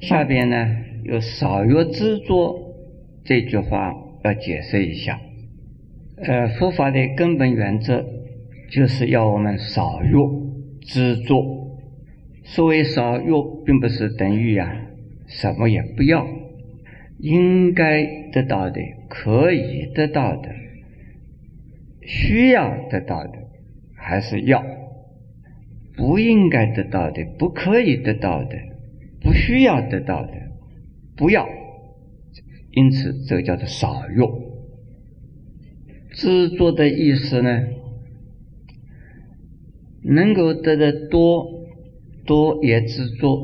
下边呢有“少欲执着”这句话要解释一下。呃，佛法的根本原则就是要我们少欲执着。所谓少欲，并不是等于呀什么也不要，应该得到的、可以得到的、需要得到的还是要；不应该得到的、不可以得到的。不需要得到的，不要，因此这个叫做少用。执着的意思呢，能够得的多，多也执着；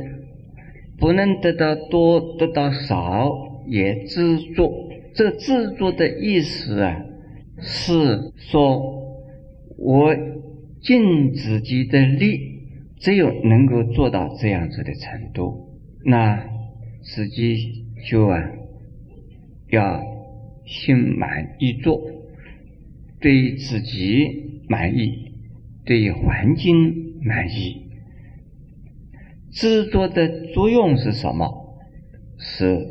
不能得到多，得到少也执着。这个执着的意思啊，是说我尽自己的力，只有能够做到这样子的程度。那自己就啊，要心满意足，对自己满意，对环境满意。执着的作用是什么？是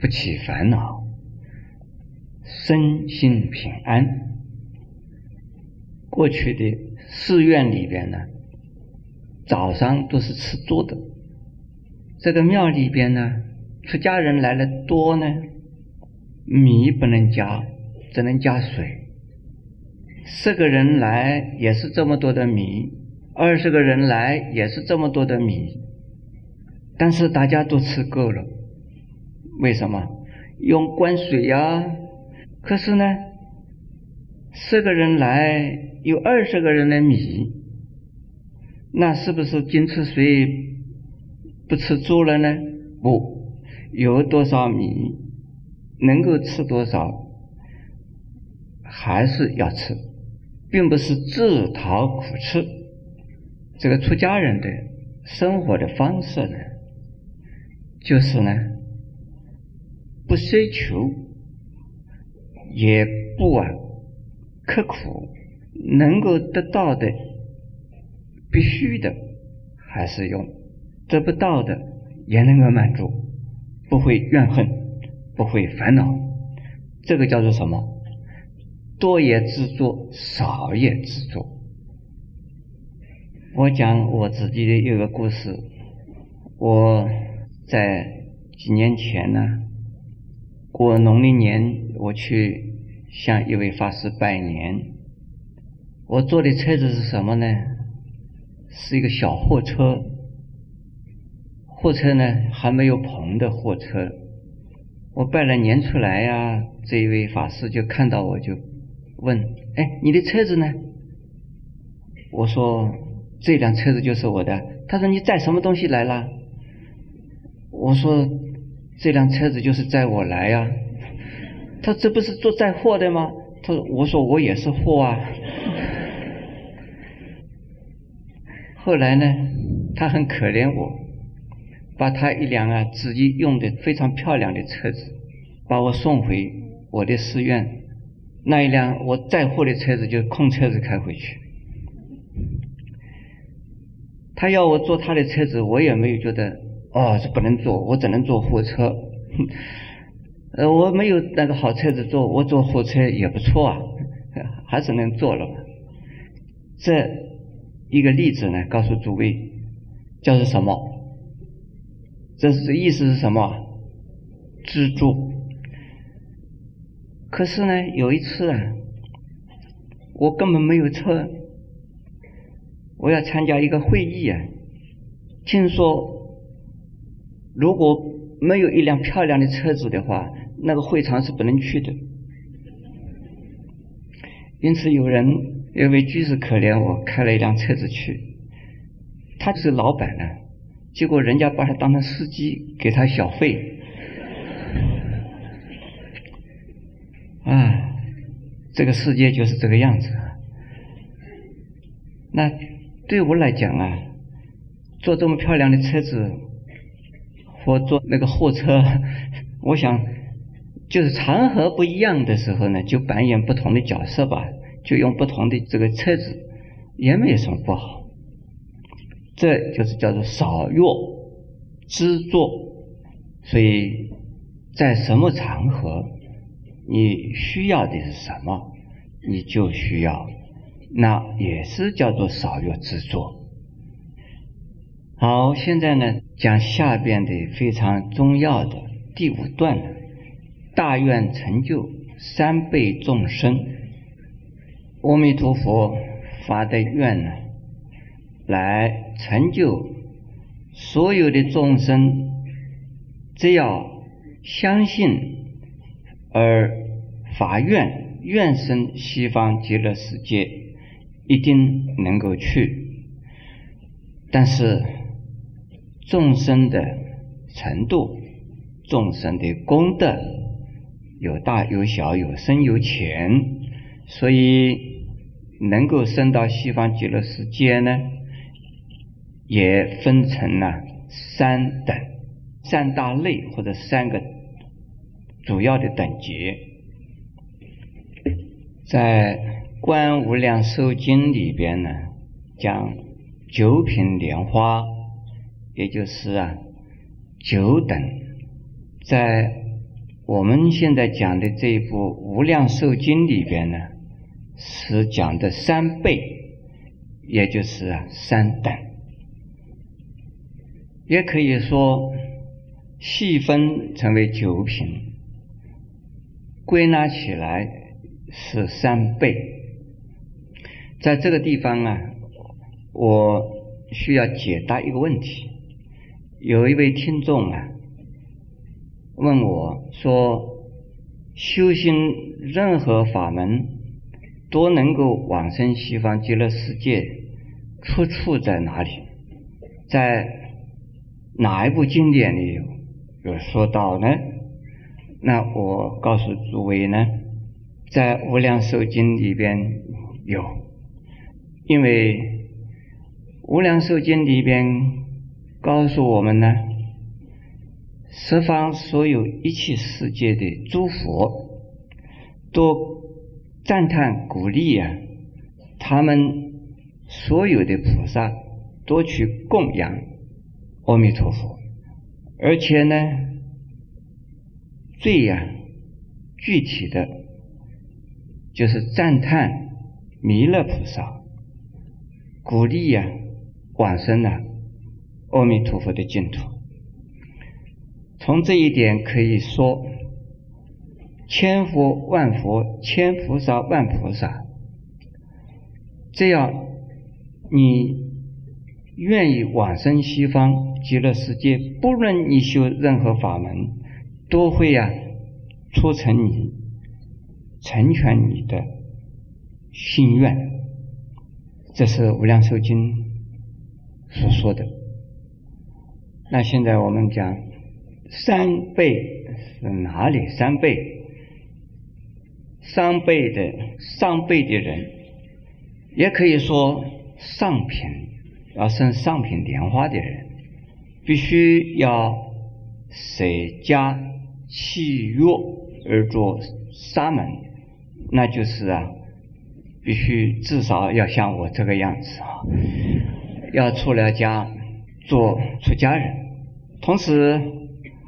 不起烦恼，身心平安。过去的寺院里边呢，早上都是吃粥的。这个庙里边呢，出家人来了多呢，米不能加，只能加水。十个人来也是这么多的米，二十个人来也是这么多的米，但是大家都吃够了。为什么？用灌水呀。可是呢，十个人来有二十个人的米，那是不是仅吃水？不吃粥了呢？不，有多少米，能够吃多少，还是要吃，并不是自讨苦吃。这个出家人的生活的方式呢，就是呢，不奢求，也不啊刻苦，能够得到的，必须的，还是用。得不到的也能够满足，不会怨恨，不会烦恼，这个叫做什么？多也执着，少也执着。我讲我自己的一个故事，我在几年前呢，过农历年，我去向一位法师拜年，我坐的车子是什么呢？是一个小货车。货车呢还没有棚的货车，我拜了年出来呀，这一位法师就看到我就问：“哎，你的车子呢？”我说：“这辆车子就是我的。”他说：“你载什么东西来了？”我说：“这辆车子就是载我来呀。”他这不是做载货的吗？他说：“我说我也是货啊。” 后来呢，他很可怜我。把他一辆啊自己用的非常漂亮的车子，把我送回我的寺院。那一辆我载货的车子就空车子开回去。他要我坐他的车子，我也没有觉得哦，这不能坐，我只能坐货车。呃，我没有那个好车子坐，我坐货车也不错啊，还是能坐了。这一个例子呢，告诉诸位，叫做什么？这是意思是什么？资助。可是呢，有一次啊，我根本没有车，我要参加一个会议啊。听说如果没有一辆漂亮的车子的话，那个会场是不能去的。因此，有人有位居士可怜我，开了一辆车子去，他就是老板呢。结果人家把他当成司机，给他小费。啊，这个世界就是这个样子。那对我来讲啊，坐这么漂亮的车子，或坐那个货车，我想就是场合不一样的时候呢，就扮演不同的角色吧，就用不同的这个车子，也没有什么不好。这就是叫做少欲知作，所以在什么场合，你需要的是什么，你就需要，那也是叫做少欲知作。好，现在呢，讲下边的非常重要的第五段，大愿成就三辈众生，阿弥陀佛发的愿呢，来成就。所有的众生，只要相信而发愿，愿生西方极乐世界，一定能够去。但是众生的程度、众生的功德有大有小，有深有浅，所以能够升到西方极乐世界呢？也分成了三等、三大类或者三个主要的等级，在《观无量寿经》里边呢，讲九品莲花，也就是啊九等，在我们现在讲的这一部《无量寿经》里边呢，是讲的三倍，也就是啊三等。也可以说，细分成为九品，归纳起来是三倍。在这个地方啊，我需要解答一个问题。有一位听众啊，问我说：“修行任何法门都能够往生西方极乐世界，出处在哪里？”在哪一部经典里有有说到呢？那我告诉诸位呢，在《无量寿经》里边有，因为《无量寿经》里边告诉我们呢，十方所有一切世界的诸佛都赞叹鼓励啊，他们所有的菩萨都去供养。阿弥陀佛，而且呢，最呀具体的，就是赞叹弥勒菩萨，鼓励呀往生呐阿弥陀佛的净土。从这一点可以说，千佛万佛，千菩萨万菩萨，这样你愿意往生西方。极乐世界，不论你修任何法门，都会呀促成你成全你的心愿。这是《无量寿经》所说的。那现在我们讲三倍是哪里？三倍，三倍的上辈的人，也可以说上品要生上品莲花的人。必须要舍家弃乐而做沙门，那就是啊，必须至少要像我这个样子啊，要出了家做出家人，同时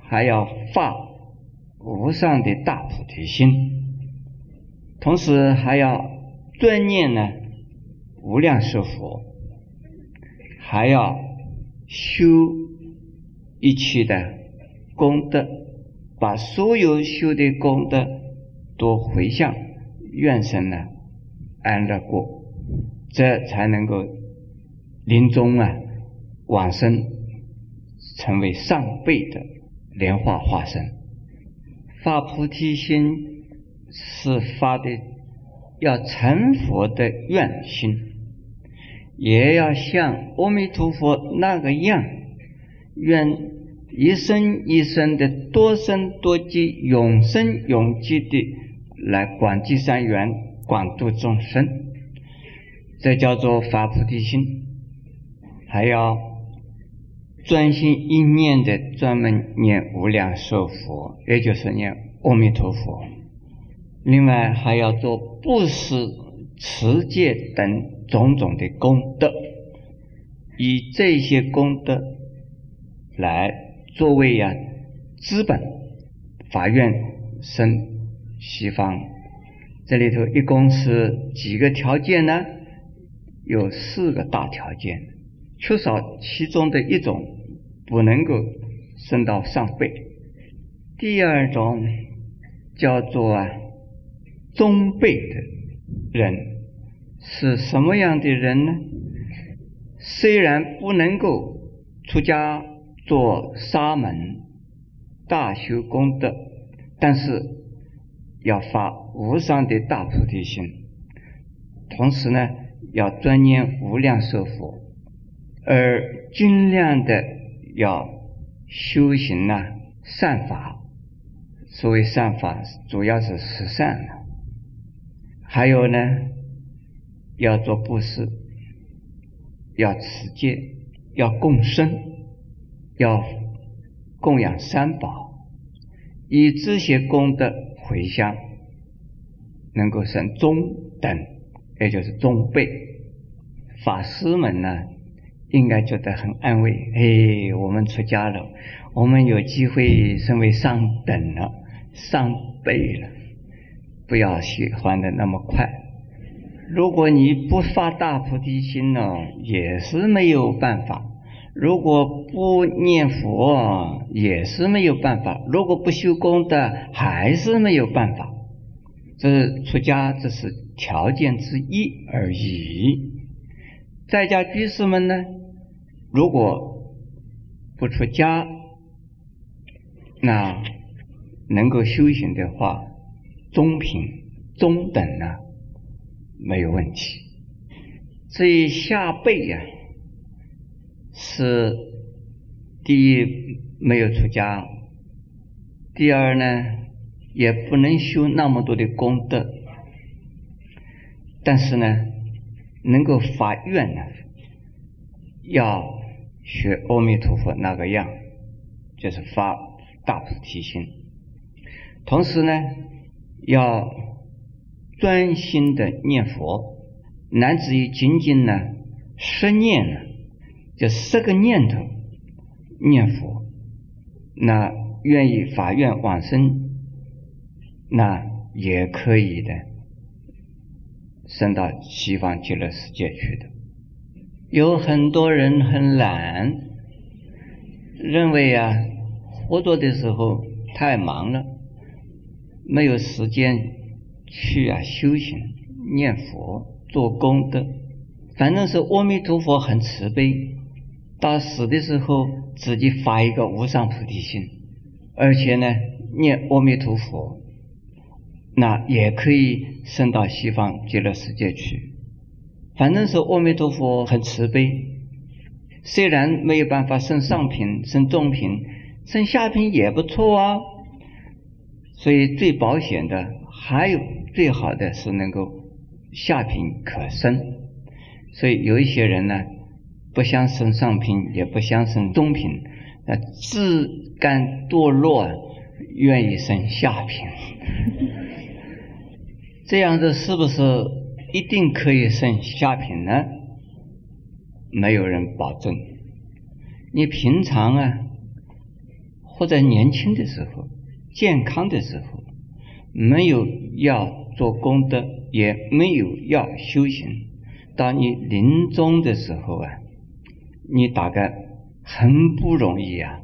还要发无上的大菩提心，同时还要专念呢无量寿佛，还要修。一切的功德，把所有修的功德都回向愿神呢安乐过，这才能够临终啊往生，成为上辈的莲花化身。发菩提心是发的要成佛的愿心，也要像阿弥陀佛那个样愿。一生一生的多生多劫永生永劫的来广积善缘广度众生，这叫做发菩提心。还要专心一念的专门念无量寿佛，也就是念阿弥陀佛。另外还要做布施、持戒等种种的功德，以这些功德来。作为呀资本，法院升西方，这里头一共是几个条件呢？有四个大条件，缺少其中的一种，不能够升到上辈。第二种叫做啊中辈的人，是什么样的人呢？虽然不能够出家做沙门、大修功德，但是要发无上的大菩提心，同时呢，要专念无量寿佛，而尽量的要修行呐善法。所谓善法，主要是十善，还有呢，要做布施，要持戒，要共生，要供养三宝，以这些功德回向，能够生中等，也就是中辈。法师们呢，应该觉得很安慰。哎，我们出家了，我们有机会升为上等了。上辈了，不要喜欢的那么快。如果你不发大菩提心呢，也是没有办法；如果不念佛，也是没有办法；如果不修功德，还是没有办法。这出家这是条件之一而已。在家居士们呢，如果不出家，那。能够修行的话，中品、中等呢，没有问题。至于下辈呀，是第一没有出家，第二呢也不能修那么多的功德，但是呢，能够发愿呢，要学阿弥陀佛那个样，就是发大菩提心。同时呢，要专心的念佛，乃至于仅仅呢十念呢，就十个念头念佛，那愿意法愿往生，那也可以的，升到西方极乐世界去的。有很多人很懒，认为啊，活着的时候太忙了。没有时间去啊修行、念佛、做功德，反正是阿弥陀佛很慈悲，到死的时候自己发一个无上菩提心，而且呢念阿弥陀佛，那也可以升到西方极乐世界去。反正是阿弥陀佛很慈悲，虽然没有办法升上品、升中品、升下品也不错啊。所以最保险的，还有最好的是能够下品可生。所以有一些人呢，不想升上品，也不想升中品，那自甘堕落，愿意升下品。这样子是不是一定可以升下品呢？没有人保证。你平常啊，或者年轻的时候。健康的时候，没有要做功德，也没有要修行。当你临终的时候啊，你大概很不容易啊，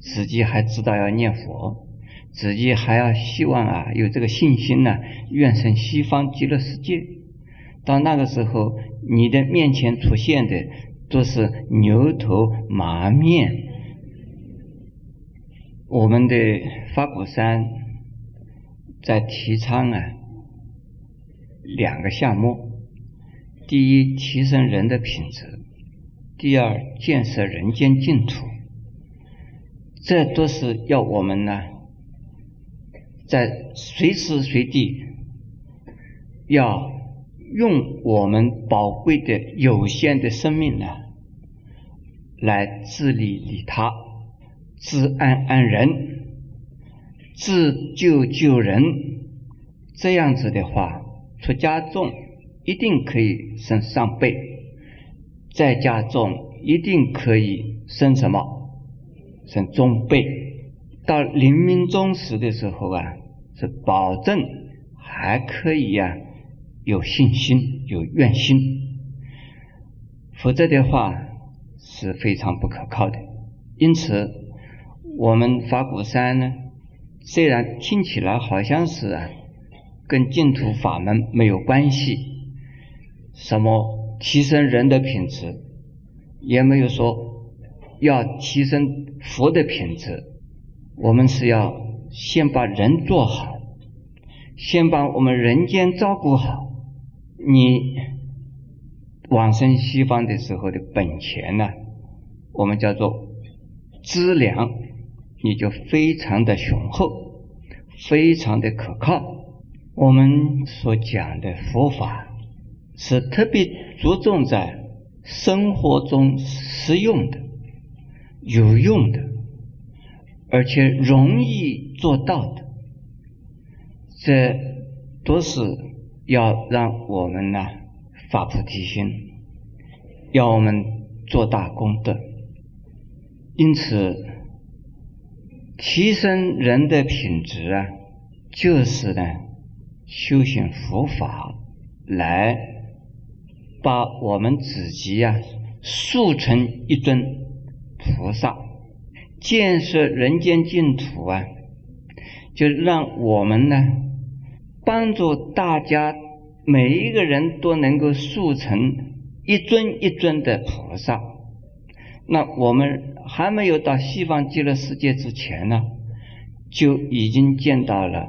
自己还知道要念佛，自己还要希望啊有这个信心呢，愿生西方极乐世界。到那个时候，你的面前出现的都是牛头马面。我们的法鼓山在提倡啊两个项目：第一，提升人的品质；第二，建设人间净土。这都是要我们呢，在随时随地要用我们宝贵的有限的生命呢，来自利利他。自安安人，自救救人，这样子的话，出家众一定可以升上辈，在家众一定可以升什么？生中辈，到临命终时的时候啊，是保证还可以呀，有信心、有愿心，否则的话是非常不可靠的。因此，我们法鼓山呢，虽然听起来好像是啊，跟净土法门没有关系，什么提升人的品质，也没有说要提升佛的品质，我们是要先把人做好，先把我们人间照顾好，你往生西方的时候的本钱呢，我们叫做。资粮，你就非常的雄厚，非常的可靠。我们所讲的佛法是特别着重在生活中实用的、有用的，而且容易做到的。这都是要让我们呢发菩提心，要我们做大功德。因此，提升人的品质啊，就是呢，修行佛法来把我们自己呀塑成一尊菩萨，建设人间净土啊，就让我们呢帮助大家每一个人都能够塑成一尊一尊的菩萨。那我们。还没有到西方极乐世界之前呢，就已经见到了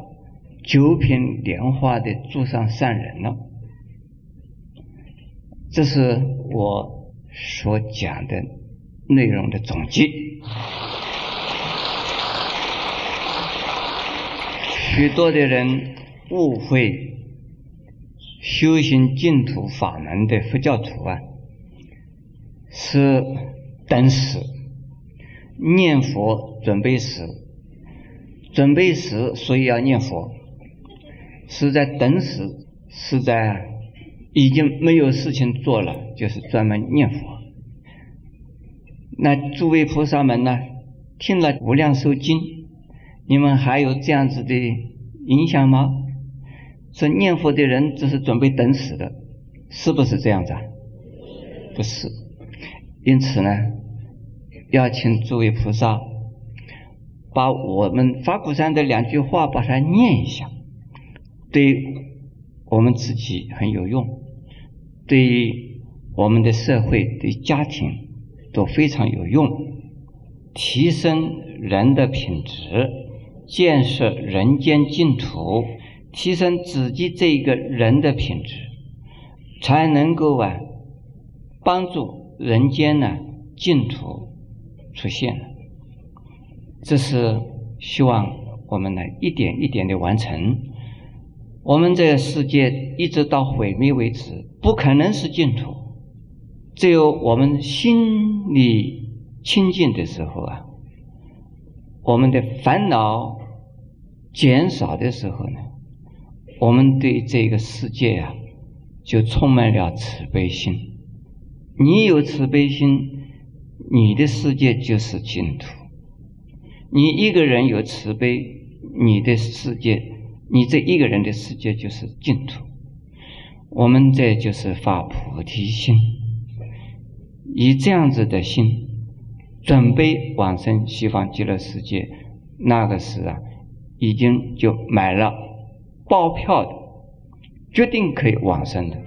九品莲花的诸上善人了。这是我所讲的内容的总结。许多的人误会修行净土法门的佛教徒啊，是等死。念佛准备死，准备死，所以要念佛，是在等死，是在已经没有事情做了，就是专门念佛。那诸位菩萨们呢？听了《无量寿经》，你们还有这样子的影响吗？说念佛的人只是准备等死的，是不是这样子啊？不是，因此呢？要请诸位菩萨把我们法鼓山的两句话把它念一下，对我们自己很有用，对于我们的社会、对家庭都非常有用，提升人的品质，建设人间净土，提升自己这一个人的品质，才能够啊帮助人间呢净土。出现了，这是希望我们呢一点一点的完成。我们这个世界一直到毁灭为止，不可能是净土。只有我们心里清净的时候啊，我们的烦恼减少的时候呢，我们对这个世界啊就充满了慈悲心。你有慈悲心。你的世界就是净土。你一个人有慈悲，你的世界，你这一个人的世界就是净土。我们这就是发菩提心，以这样子的心，准备往生西方极乐世界。那个时啊，已经就买了包票的，决定可以往生的。